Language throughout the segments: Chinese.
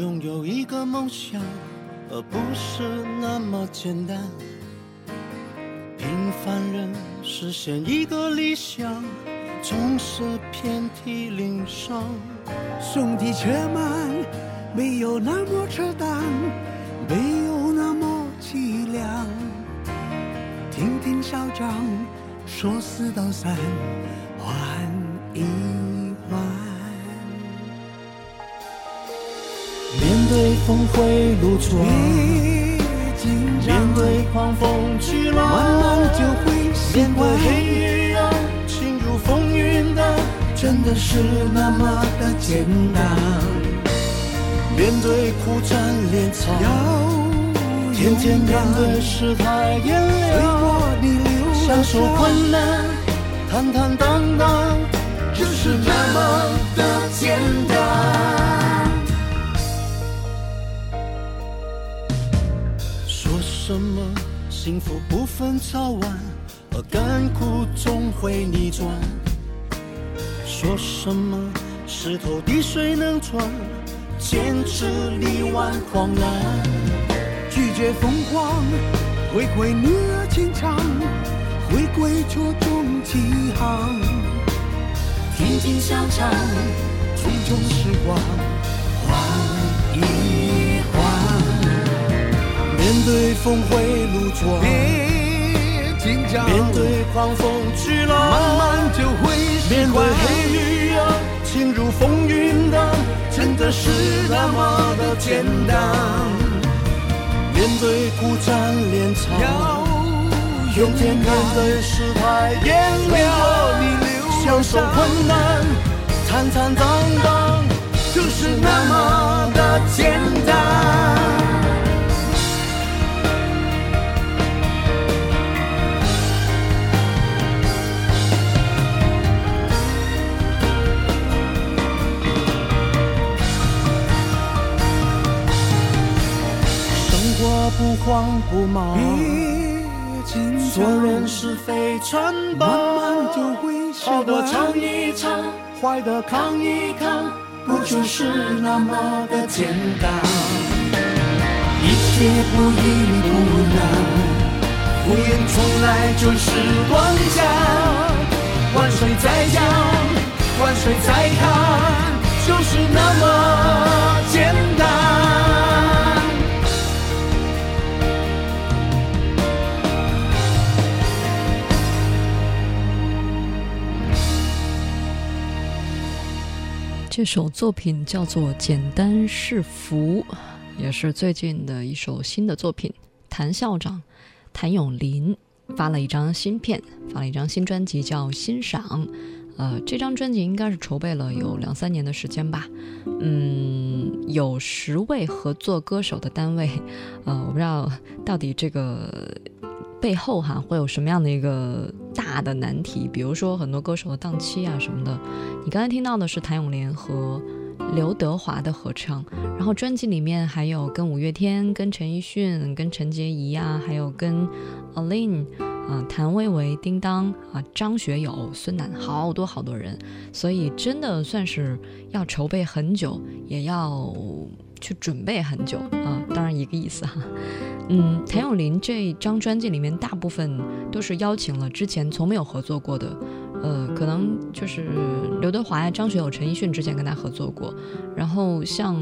拥有一个梦想，而不是那么简单。平凡人实现一个理想，总是遍体鳞伤。兄弟且慢，没有那么扯淡，没有那么凄凉。听听校长说四道三，缓一面对峰回路转，别紧张，面对狂风巨浪，慢慢就会习面对惯。黑与阳，侵入风云的，真的是那么的简单。面对苦战连草，要天天面勇敢对世态炎为凉，我你留了享受困难，坦坦荡荡，就是那么的简单。什么幸福不分早晚，而甘苦总会逆转。说什么石头滴水能穿，坚持力挽狂澜。拒绝疯狂，回归女儿情长，回归初衷起航，听听校长，注重时光，换一，面对峰回路转，别紧张，面对狂风巨浪，慢慢就会习面对惯。黑雨啊，轻如风云的，真的是那么的简单。面对苦战连场，要勇敢面对失态炎为凉，享受困难，坦坦荡荡，就是那么的简单。生活不慌不忙，做，人是非传慢，慢就会习好的惯。唱一尝，坏的扛一扛，不就是那么的简单？一切不易不难，敷衍从来就是妄想。万水再讲，万水再看，就是那么简单。这首作品叫做《简单是福》，也是最近的一首新的作品。谭校长谭咏麟发了一张新片，发了一张新专辑，叫《欣赏》。呃，这张专辑应该是筹备了有两三年的时间吧。嗯，有十位合作歌手的单位，呃，我不知道到底这个背后哈会有什么样的一个大的难题，比如说很多歌手的档期啊什么的。你刚才听到的是谭咏麟和刘德华的合唱，然后专辑里面还有跟五月天、跟陈奕迅、跟陈洁仪啊，还有跟 alin 啊、谭维维、叮当啊、张学友、孙楠，好多好多人，所以真的算是要筹备很久，也要去准备很久啊，当然一个意思哈。嗯，谭咏麟这张专辑里面大部分都是邀请了之前从没有合作过的，呃，可能就是刘德华呀、张学友、陈奕迅之前跟他合作过，然后像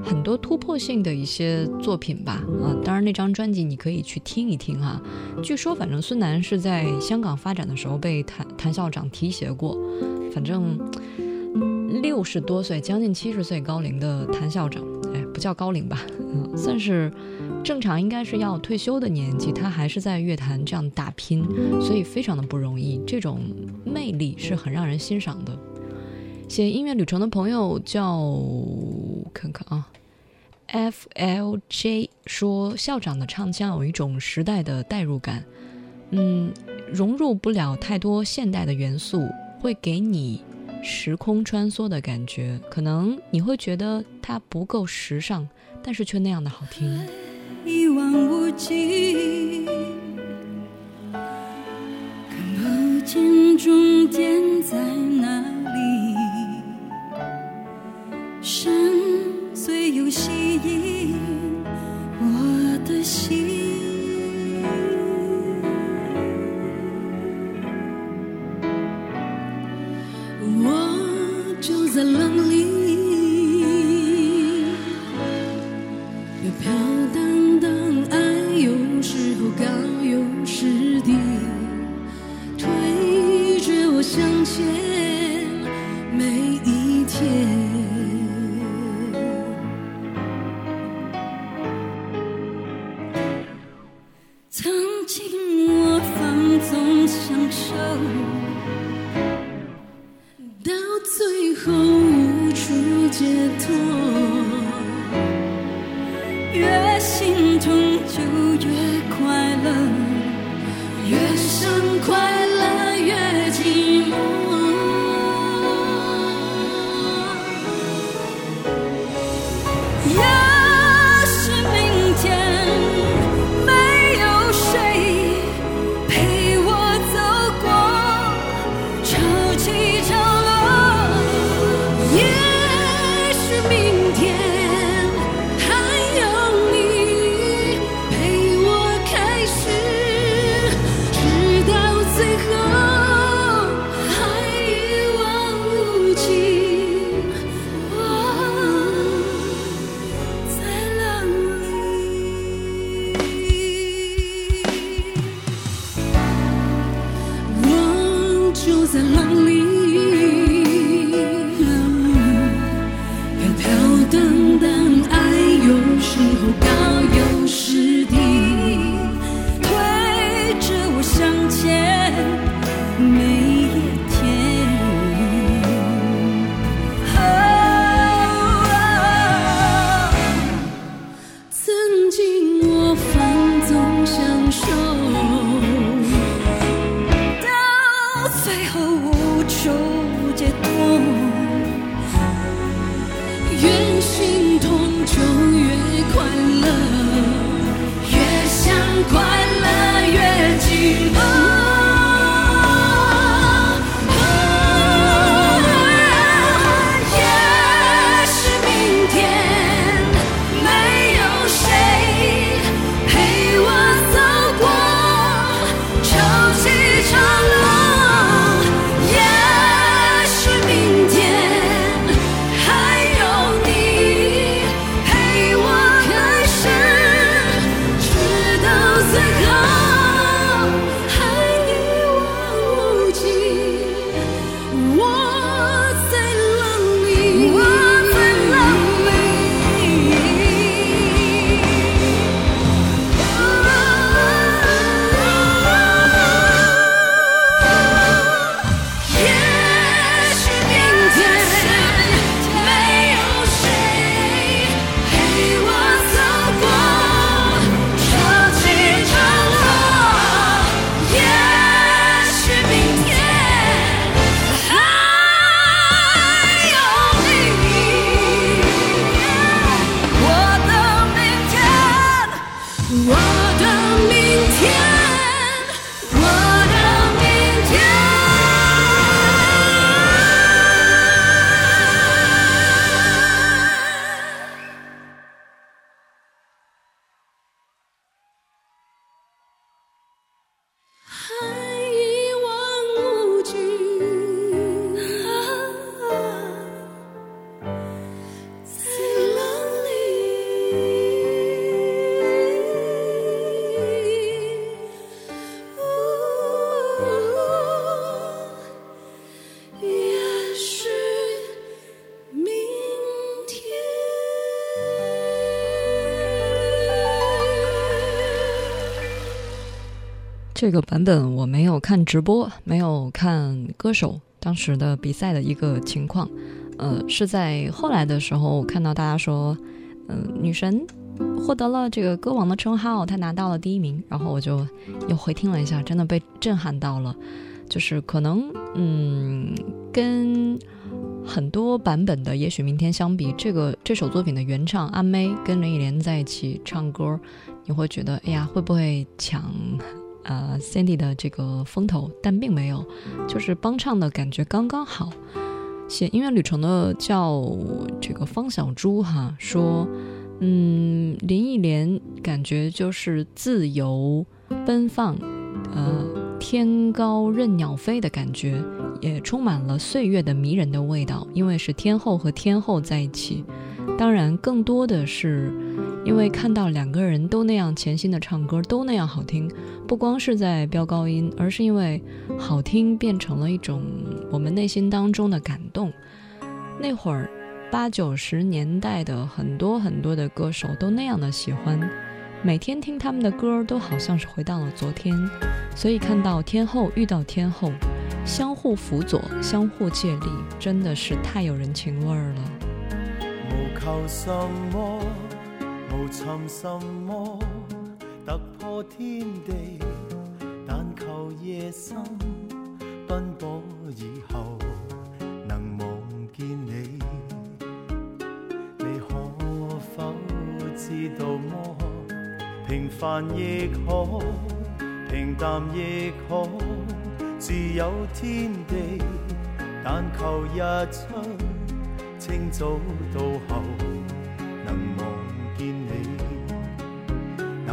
很多突破性的一些作品吧，啊，当然那张专辑你可以去听一听哈。据说反正孙楠是在香港发展的时候被谭谭校长提携过，反正六十多岁，将近七十岁高龄的谭校长，哎，不叫高龄吧，算是。正常应该是要退休的年纪，他还是在乐坛这样打拼，所以非常的不容易。这种魅力是很让人欣赏的。写音乐旅程的朋友叫看看啊，FLJ 说校长的唱腔有一种时代的代入感，嗯，融入不了太多现代的元素，会给你时空穿梭的感觉，可能你会觉得它不够时尚，但是却那样的好听。一望无际。看不见终点在哪里。深邃又吸引。我的心。这个版本我没有看直播，没有看歌手当时的比赛的一个情况，呃，是在后来的时候看到大家说，嗯，女神获得了这个歌王的称号，她拿到了第一名，然后我就又回听了一下，真的被震撼到了。就是可能，嗯，跟很多版本的《也许明天》相比，这个这首作品的原唱阿妹跟林忆莲在一起唱歌，你会觉得，哎呀，会不会抢？呃 Sandy 的这个风头，但并没有，就是帮唱的感觉刚刚好。写音乐旅程的叫这个方小猪哈说，嗯，林忆莲感觉就是自由奔放，呃，天高任鸟飞的感觉，也充满了岁月的迷人的味道，因为是天后和天后在一起，当然更多的是因为看到两个人都那样潜心的唱歌，都那样好听，不光是在飙高音，而是因为好听变成了一种我们内心当中的感动。那会儿八九十年代的很多很多的歌手都那样的喜欢，每天听他们的歌都好像是回到了昨天。所以看到天后遇到天后，相互辅佐，相互借力，真的是太有人情味儿了。无求什么，无寻什么，突破天地，但求夜深奔波以后能望见你。你可否知道么？平凡亦可，平淡亦可，自有天地，但求日出。清早到后能望，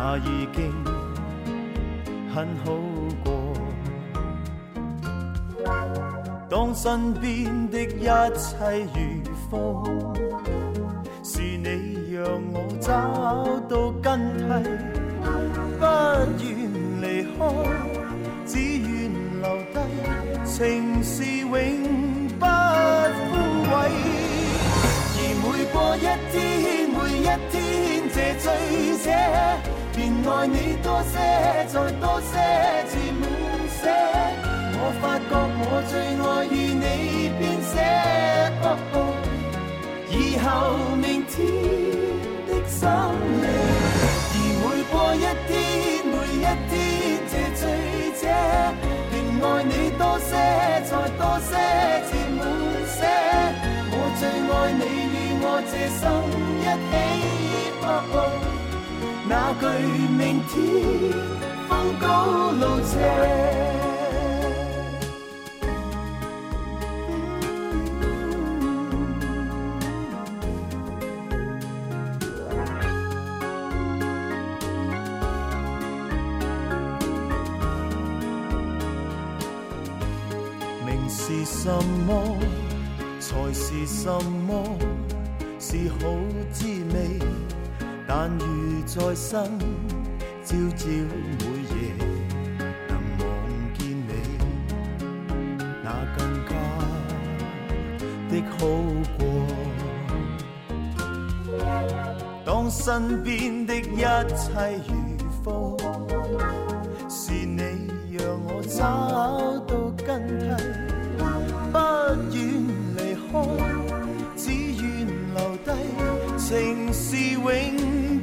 那已经很好过。当身边的一切如风，是你让我找到根蒂，不愿离开，只愿留低，情是永不枯萎。而每过一天，每一天，这醉者便爱你多些，再多些，至满些。我发觉我最爱与你编写。以后明天的深夜，而每过一天，每一天，这醉者便爱你多些，再多些，至满些。我最爱你与。我这心一起，那句明天风高路斜。明是什么，才是什么？是好滋味，但如再生，朝朝每夜能望见你，那更加的好过。当身边的一切如风，是你让我找到根蒂，不愿离开。只愿留低情是永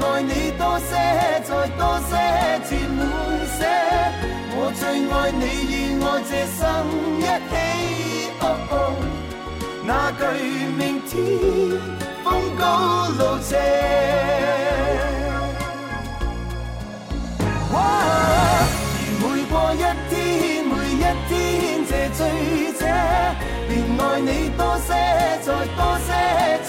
爱你多些，再多些，至满些。我最爱你与我这生一起。哦哦那句明天风高路斜。而每过一天，每一天，这醉者便爱你多些，再多些，至。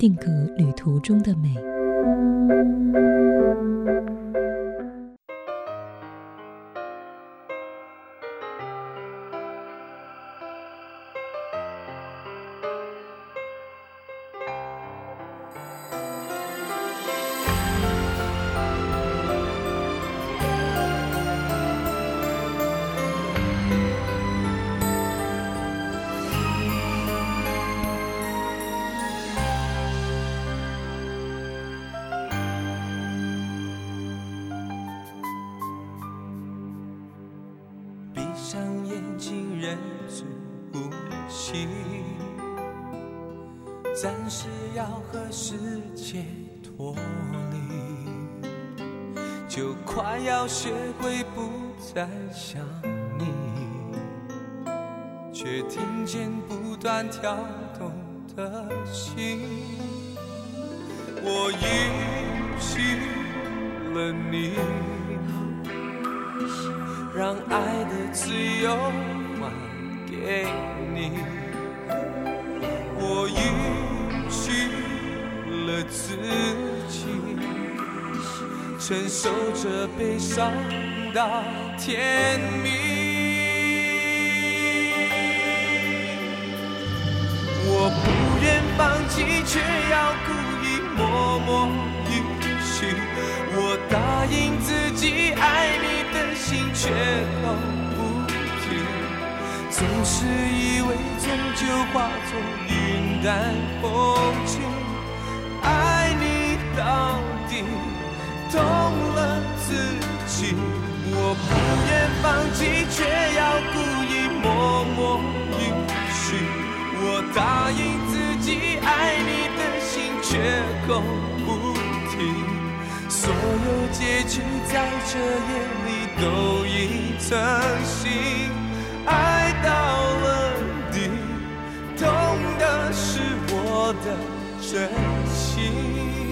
定格旅途中的美。却听见不断跳动的心，我允许了你。让爱的自由还给你，我允许了自己承受着悲伤到天明。己，却要故意默默允许。我答应自己爱你的心却口不提，总是以为终究化作云淡风轻，爱你到底痛了自己。我不愿放弃，却要故意默默允许。我答应绝口不提。所有结局在这夜里都已成心，爱到了底，痛的是我的真心。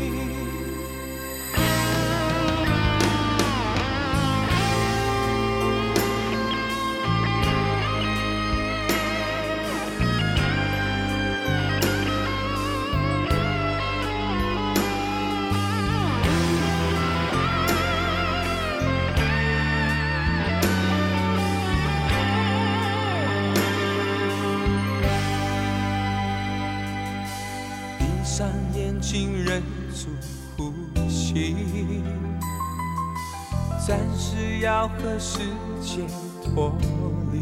上眼睛，忍住呼吸，暂时要和世界脱离，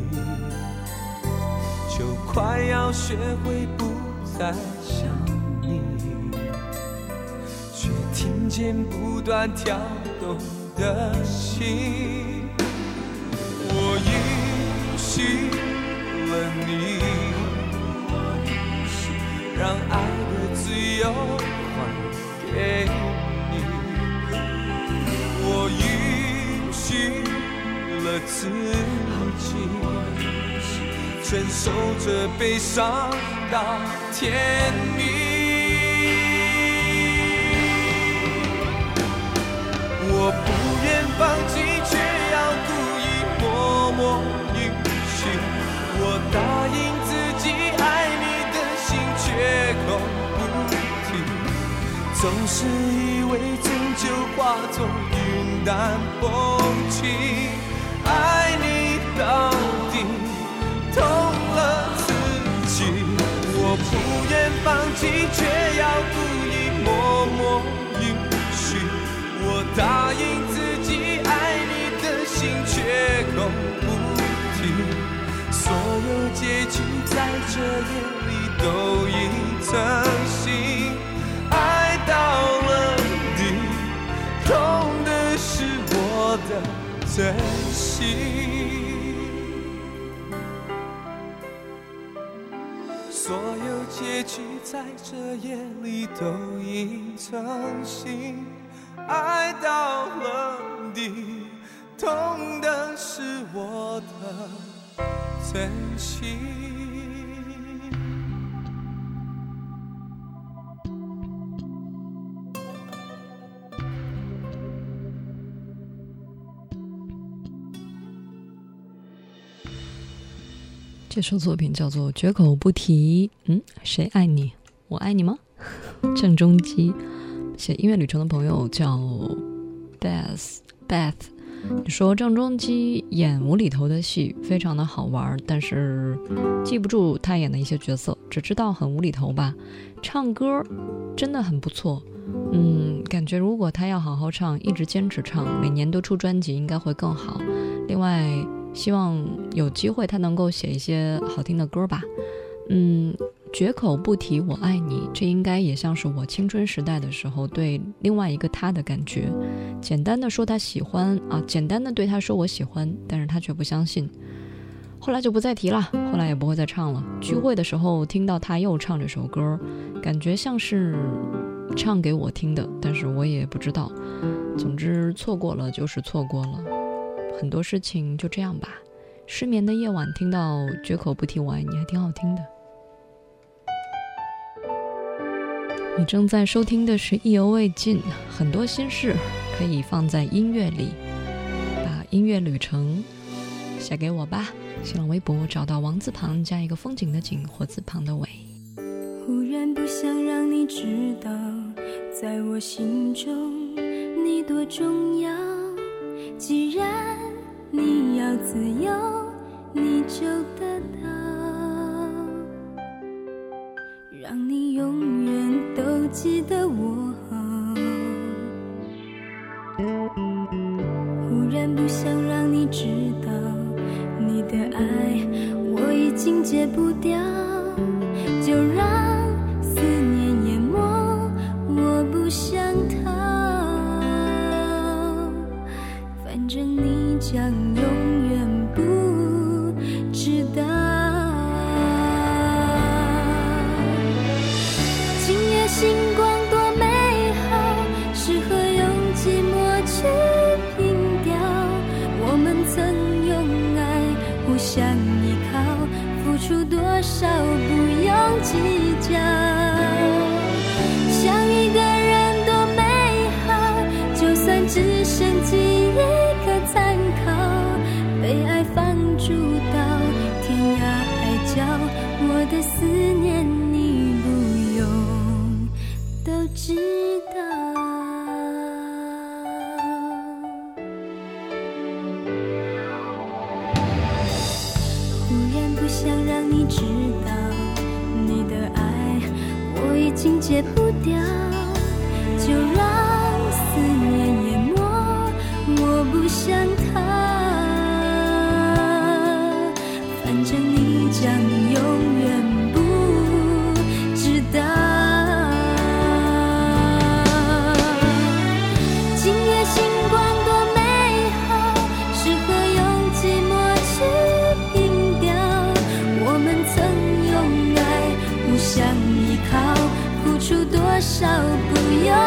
就快要学会不再想你，却听见不断跳动的心，我允许了你。让爱自由还给你，我允许了自己承受着悲伤到天明。总是以为终究化作云淡风轻，爱你到底痛了自己。我不愿放弃，却要故意默默允许。我答应自己爱你的心却口不提，所有结局在这夜里都已成型，真心。所有结局在这夜里都已成形，爱到了底，痛的是我的真心。这首作品叫做《绝口不提》。嗯，谁爱你？我爱你吗？郑中基写音乐旅程的朋友叫 Beth Beth，你说郑中基演无厘头的戏非常的好玩，但是记不住他演的一些角色，只知道很无厘头吧。唱歌真的很不错，嗯，感觉如果他要好好唱，一直坚持唱，每年都出专辑，应该会更好。另外，希望有机会他能够写一些好听的歌吧。嗯，绝口不提我爱你，这应该也像是我青春时代的时候对另外一个他的感觉。简单的说他喜欢啊，简单的对他说我喜欢，但是他却不相信。后来就不再提了，后来也不会再唱了。聚会的时候听到他又唱这首歌，感觉像是唱给我听的，但是我也不知道。总之，错过了就是错过了，很多事情就这样吧。失眠的夜晚听到绝口不提我爱你，还挺好听的。你正在收听的是《意犹未尽》，很多心事可以放在音乐里，把音乐旅程写给我吧。新浪微博找到王字旁加一个风景的景，火字旁的伟。忽然不想让你知道，在我心中你多重要。既然你要自由，你就得到，让你永远都记得。的思念你不用都知道忽然不想让你知道你的爱我已经戒不掉就让思念淹没我不想逃。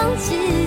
用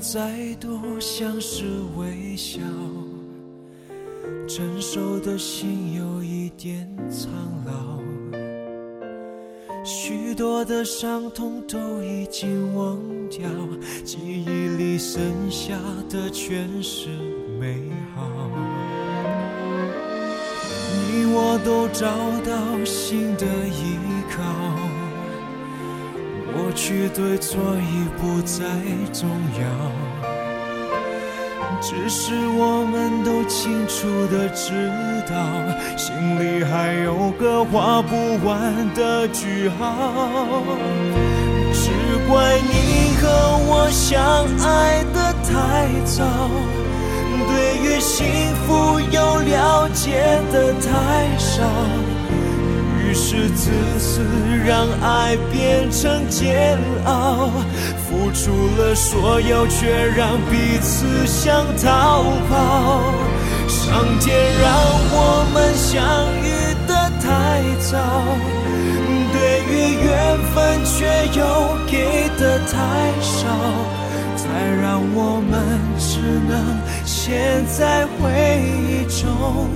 再多像是微笑，成熟的心有一点苍老，许多的伤痛都已经忘掉，记忆里剩下的全是美好。你我都找到新的依靠。过去对错已不再重要，只是我们都清楚的知道，心里还有个画不完的句号。只怪你和我相爱的太早，对于幸福又了解的太少。于是自私让爱变成煎熬，付出了所有，却让彼此想逃跑。上天让我们相遇的太早，对于缘分却又给的太少，才让我们只能陷在回忆中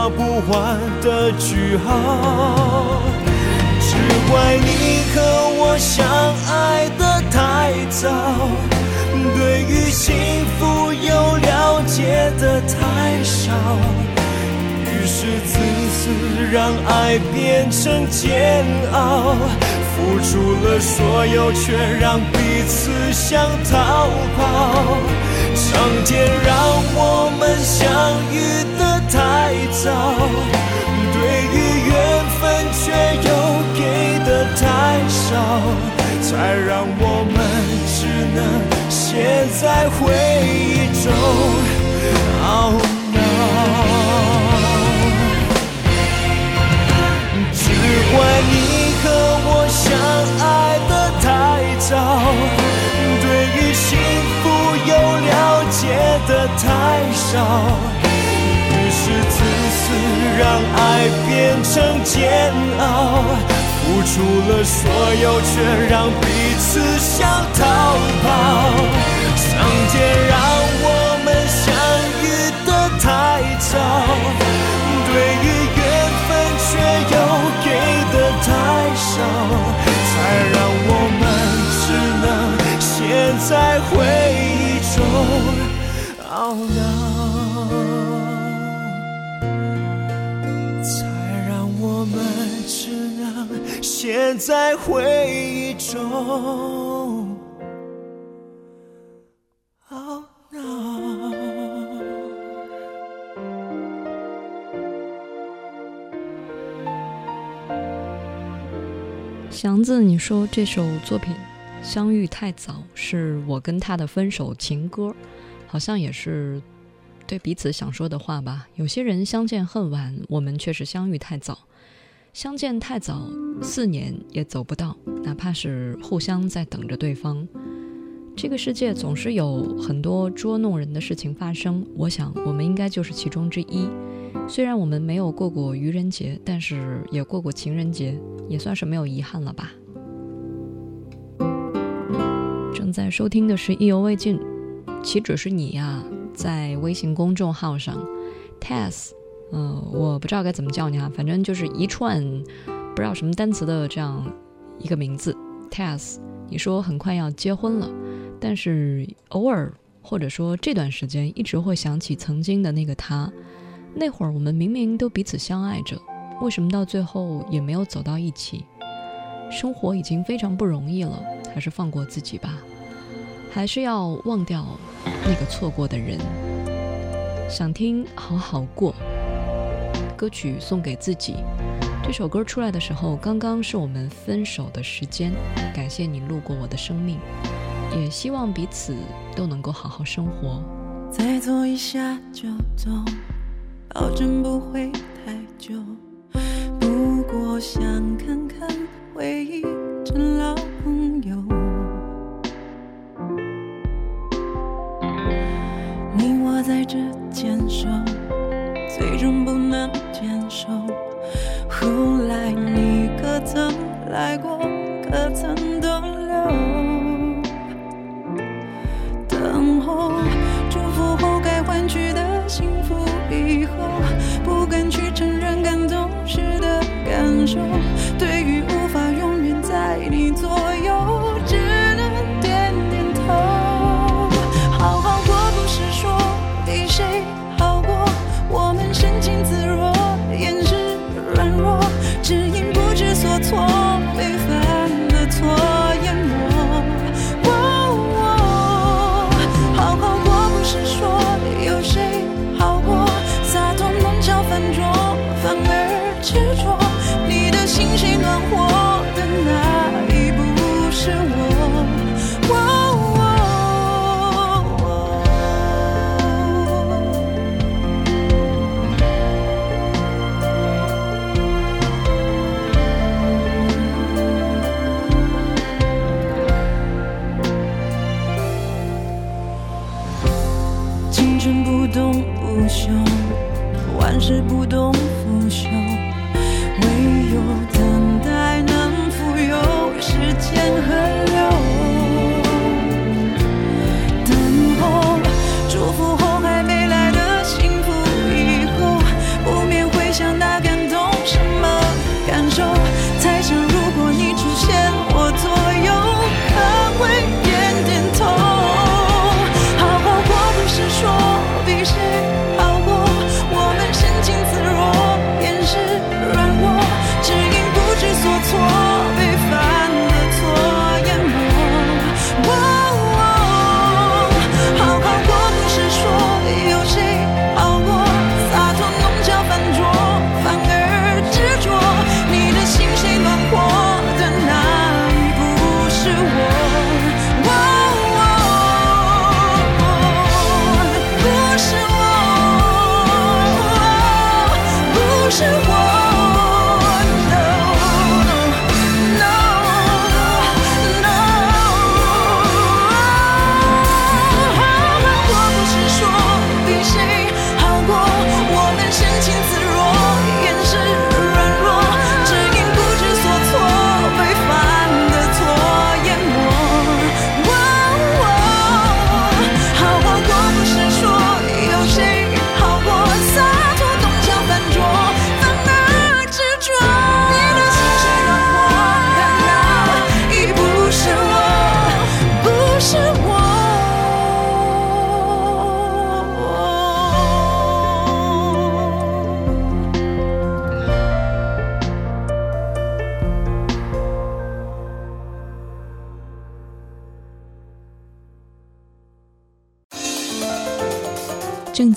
画不完的句号。只怪你和我相爱的太早。对于幸福又了解的太少，于是自私让爱变成煎熬，付出了所有，却让彼此想逃跑。上天让我们相遇的太早，对于缘分却又给的太少，才让我们只能。陷在回忆中懊恼，只怪你和我相爱的太早，对于幸福又了解的太少，让爱变成煎熬。付出了所有，却让彼此想逃跑。上天让我们相遇的太早，陷在回忆中懊恼。祥子，你说这首作品《相遇太早》是我跟他的分手情歌，好像也是对彼此想说的话吧？有些人相见恨晚，我们却是相遇太早。相见太早，四年也走不到，哪怕是互相在等着对方。这个世界总是有很多捉弄人的事情发生，我想我们应该就是其中之一。虽然我们没有过过愚人节，但是也过过情人节，也算是没有遗憾了吧。正在收听的是意犹未尽，岂止是你呀？在微信公众号上，Tess。嗯我不知道该怎么叫你啊反正就是一串不知道什么单词的这样一个名字 tess 你说很快要结婚了但是偶尔或者说这段时间一直会想起曾经的那个他那会儿我们明明都彼此相爱着为什么到最后也没有走到一起？生活已经非常不容易了还是放过自己吧还是要忘掉那个错过的人。想听好好过。歌曲送给自己。这首歌出来的时候，刚刚是我们分手的时间。感谢你路过我的生命，也希望彼此都能够好好生活。再坐一下就走，保证不会太久。不过想看看回忆成老朋友，你我在这牵手。手后来你可曾来过可曾逗留等候祝福后该换取的幸福以后不敢去承认感动时的感受。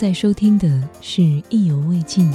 在收听的是意犹未尽。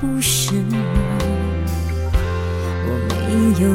不是吗？我没有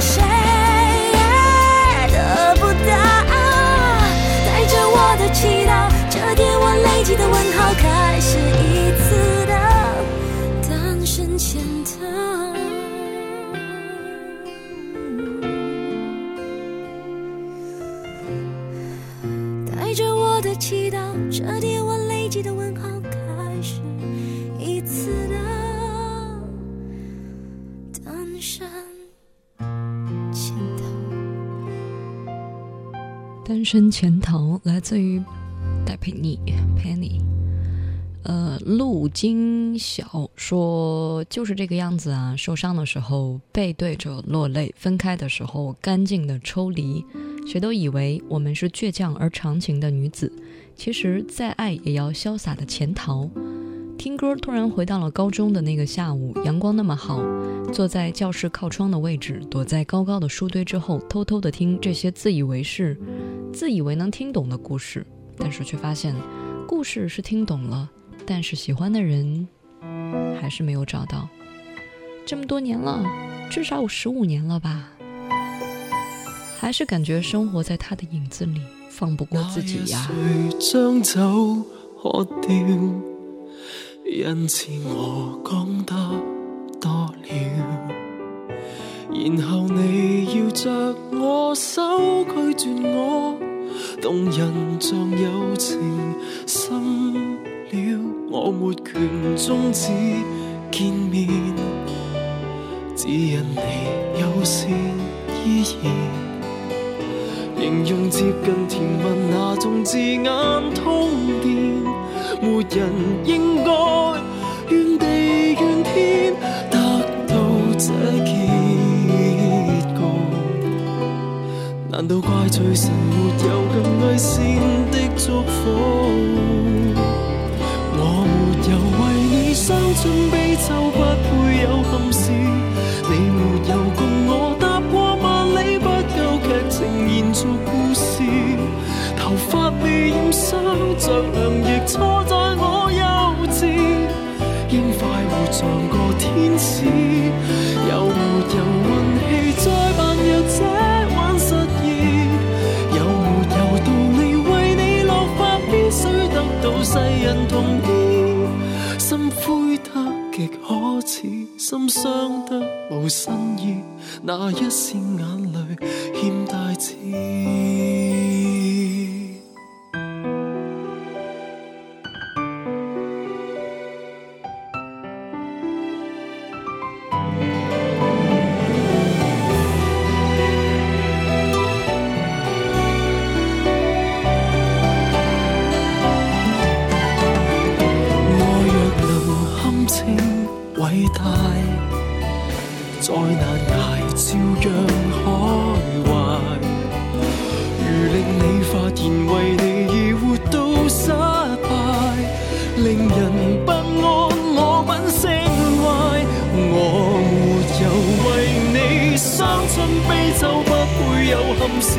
谁单身潜逃来自于戴佩妮 Penny。呃，陆金晓说就是这个样子啊，受伤的时候背对着落泪，分开的时候干净的抽离。谁都以为我们是倔强而长情的女子，其实再爱也要潇洒的潜逃。听歌突然回到了高中的那个下午，阳光那么好，坐在教室靠窗的位置，躲在高高的书堆之后，偷偷的听这些自以为是、自以为能听懂的故事，但是却发现，故事是听懂了，但是喜欢的人还是没有找到。这么多年了，至少有十五年了吧，还是感觉生活在他的影子里，放不过自己呀。因此我講得多了，然後你要着我手拒絕我，動人像友情深了，我沒權終止見面，只因你友善依然。形容接近甜蜜那種字眼通電，沒人應該怨地怨天得到這結局。難道怪罪神沒有更偽善的祝福？我沒有為你伤春悲秋，不配有憾事。你沒有共我踏過萬里，不夠劇情延續故事。頭髮未染霜，着凉亦錯快活像個天使，有没有運氣再扮弱者玩失意？有没有道理為你落髮必須得到世人同意？心灰得極可恥，心傷得无新意，那一線眼淚欠大志。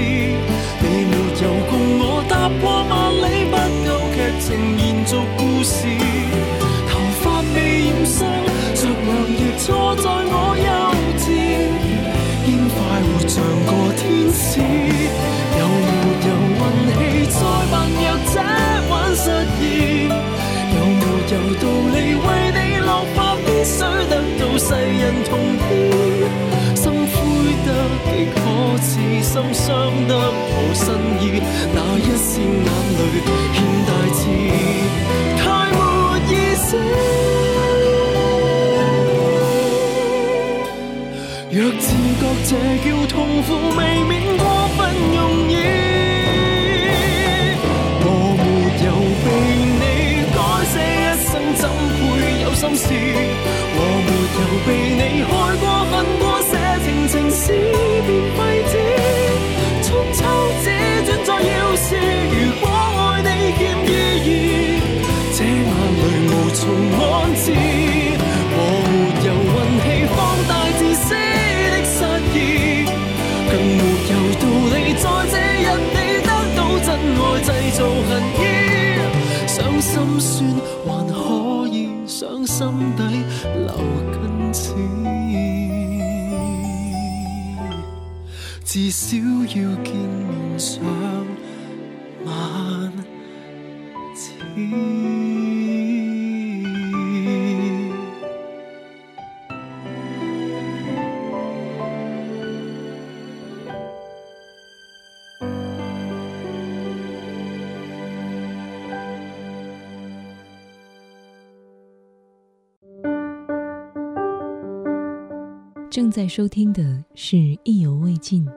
憾眼泪欠大志，太没意思。若自觉这叫痛苦，未免过分容易。我没有被你改写一生，怎会有心事？我没有被你害过分。安我沒有运气放大自私的失意更没有道理在这日你得到真爱制造恨意想心酸还可以想心底留根刺至少要见面想正在收听的是意犹未尽。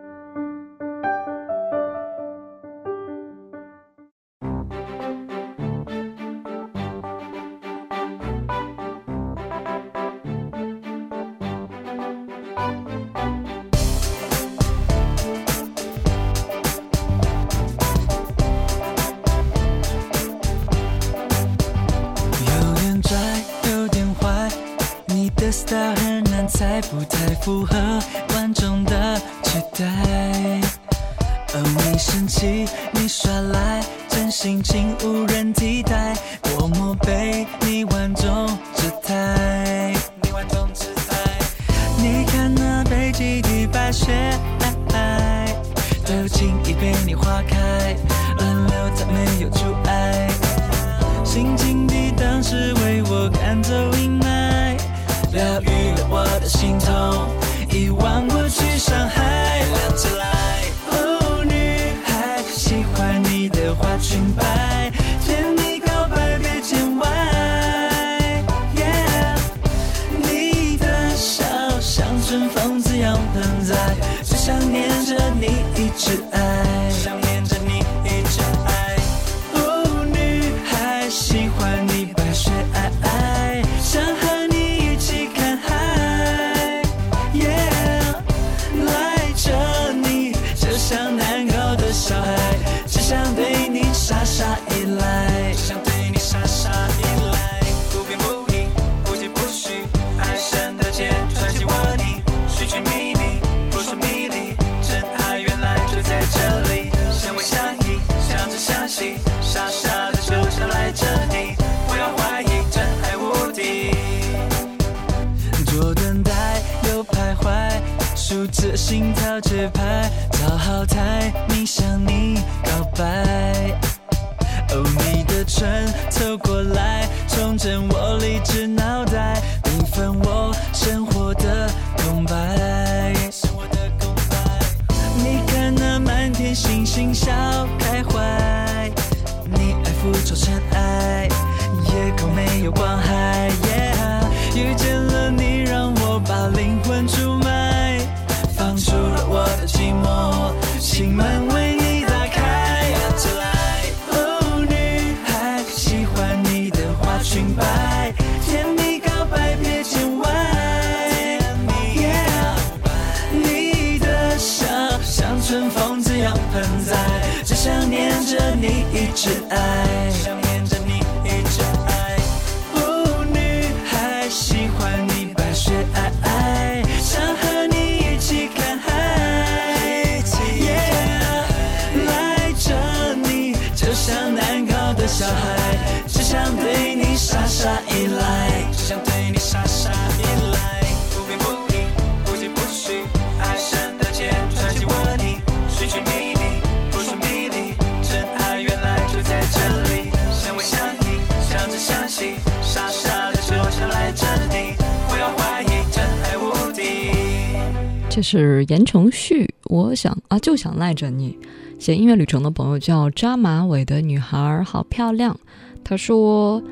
是言承旭，我想啊就想赖着你。写音乐旅程的朋友叫扎马尾的女孩，好漂亮。他说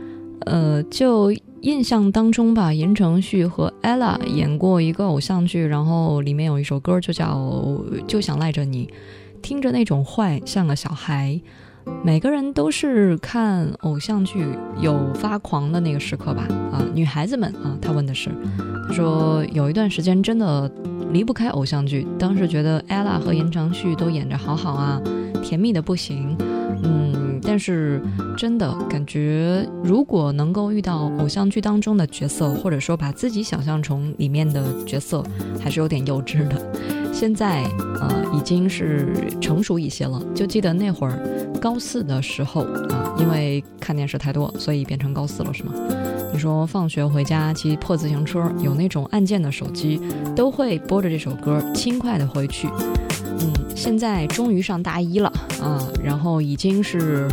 呃，就印象当中吧，言承旭和 Ella 演过一个偶像剧，然后里面有一首歌就叫就想赖着你，听着那种坏，像个小孩。每个人都是看偶像剧有发狂的那个时刻吧？啊，女孩子们啊，他问的是，他说有一段时间真的离不开偶像剧，当时觉得 ella 和言承旭都演着好好啊，甜蜜的不行，嗯，但是真的感觉如果能够遇到偶像剧当中的角色，或者说把自己想象成里面的角色，还是有点幼稚的。现在呃已经是成熟一些了，就记得那会儿高四的时候啊，因为看电视太多，所以变成高四了是吗？你说放学回家骑破自行车，有那种按键的手机，都会播着这首歌，轻快的回去。嗯，现在终于上大一了啊，然后已经是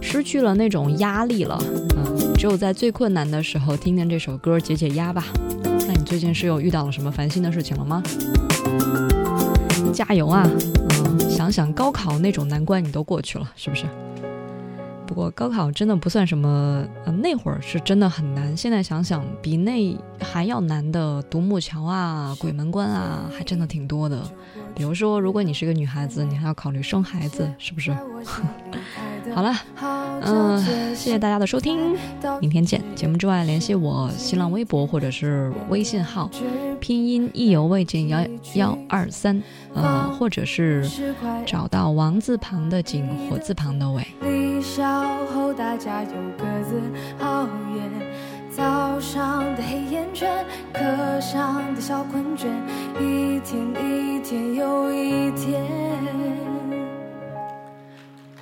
失去了那种压力了，嗯，只有在最困难的时候听听这首歌解解压吧。那你最近是有遇到了什么烦心的事情了吗？加油啊！嗯，想想高考那种难关你都过去了，是不是？不过高考真的不算什么，那会儿是真的很难。现在想想，比那还要难的独木桥啊、鬼门关啊，还真的挺多的。比如说，如果你是个女孩子，你还要考虑生孩子，是不是？好了，嗯，谢谢大家的收听，明天见。节目之外，联系我新浪微博或者是微信号，拼音意犹未尽幺幺二三，呃，或者是找到王字旁的景，火字旁的伟。离校后大家又各自熬夜，早上的黑眼圈，课上的小困倦，一天一天又一天。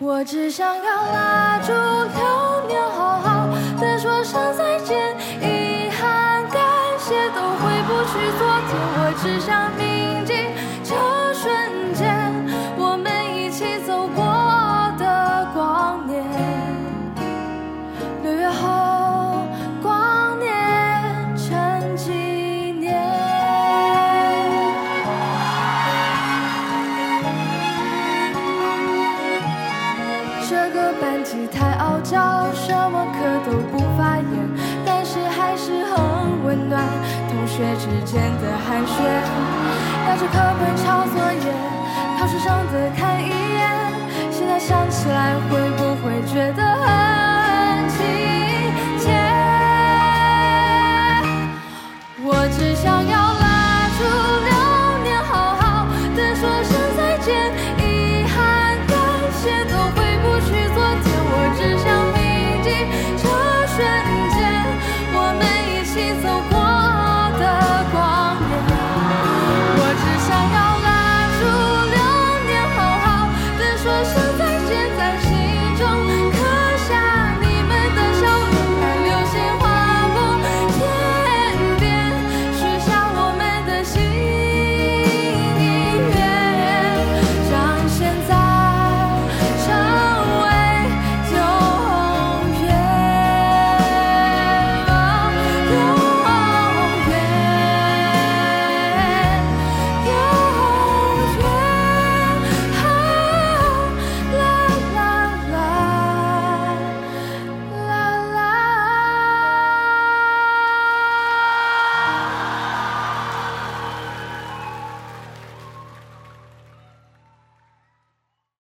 我只想要拉住流年，好好的说声再见，遗憾、感谢都回不去昨天。我只想铭记什么课都不发言，但是还是很温暖。同学之间的寒暄，带着课本抄作业，考试上的看一眼。现在想起来，会不会觉得